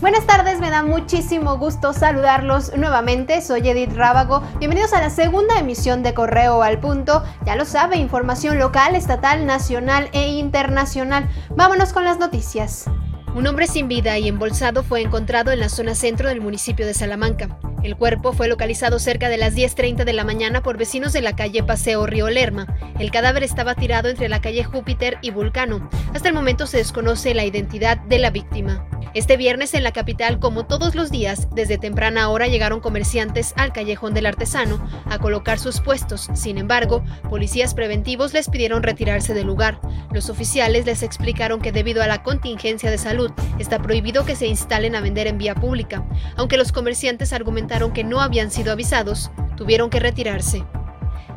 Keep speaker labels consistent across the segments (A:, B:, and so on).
A: Buenas tardes, me da muchísimo gusto saludarlos nuevamente. Soy Edith Rábago. Bienvenidos a la segunda emisión de Correo al Punto. Ya lo sabe, información local, estatal, nacional e internacional. Vámonos con las noticias. Un hombre sin vida y embolsado fue encontrado en la zona centro del municipio de Salamanca. El cuerpo fue localizado cerca de las 10.30 de la mañana por vecinos de la calle Paseo Río Lerma. El cadáver estaba tirado entre la calle Júpiter y Vulcano. Hasta el momento se desconoce la identidad de la víctima. Este viernes en la capital, como todos los días, desde temprana hora llegaron comerciantes al callejón del artesano a colocar sus puestos. Sin embargo, policías preventivos les pidieron retirarse del lugar. Los oficiales les explicaron que debido a la contingencia de salud está prohibido que se instalen a vender en vía pública. Aunque los comerciantes argumentaron que no habían sido avisados, tuvieron que retirarse.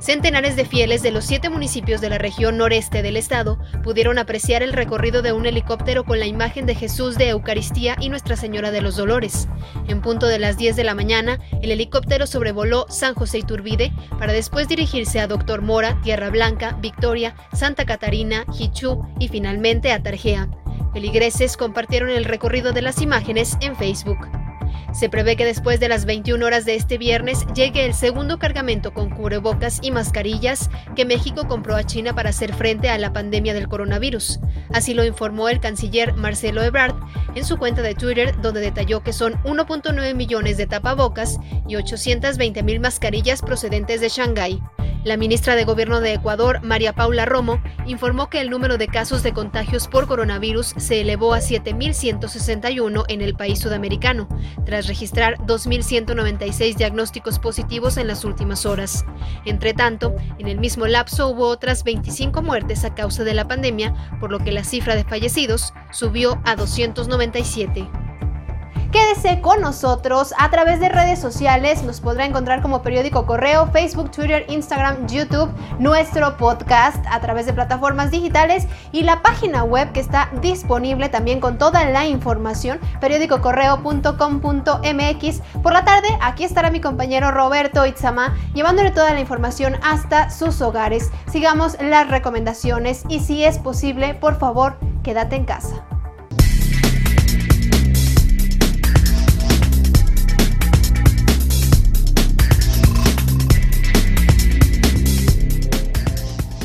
A: Centenares de fieles de los siete municipios de la región noreste del estado pudieron apreciar el recorrido de un helicóptero con la imagen de Jesús de Eucaristía y Nuestra Señora de los Dolores. En punto de las 10 de la mañana, el helicóptero sobrevoló San José Iturbide para después dirigirse a Doctor Mora, Tierra Blanca, Victoria, Santa Catarina, Hichú y finalmente a Tarjea. Feligreses compartieron el recorrido de las imágenes en Facebook. Se prevé que después de las 21 horas de este viernes llegue el segundo cargamento con cubrebocas y mascarillas que México compró a China para hacer frente a la pandemia del coronavirus. Así lo informó el canciller Marcelo Ebrard en su cuenta de Twitter, donde detalló que son 1.9 millones de tapabocas y 820 mil mascarillas procedentes de Shanghái. La ministra de Gobierno de Ecuador, María Paula Romo, informó que el número de casos de contagios por coronavirus se elevó a 7.161 en el país sudamericano, tras registrar 2.196 diagnósticos positivos en las últimas horas. Entre tanto, en el mismo lapso hubo otras 25 muertes a causa de la pandemia, por lo que la cifra de fallecidos subió a 297. Quédese con nosotros a través de redes sociales. Nos podrá encontrar como periódico Correo, Facebook, Twitter, Instagram, YouTube, nuestro podcast a través de plataformas digitales y la página web que está disponible también con toda la información, periódicocorreo.com.mx. Por la tarde, aquí estará mi compañero Roberto Itzama llevándole toda la información hasta sus hogares. Sigamos las recomendaciones y si es posible, por favor, quédate en casa.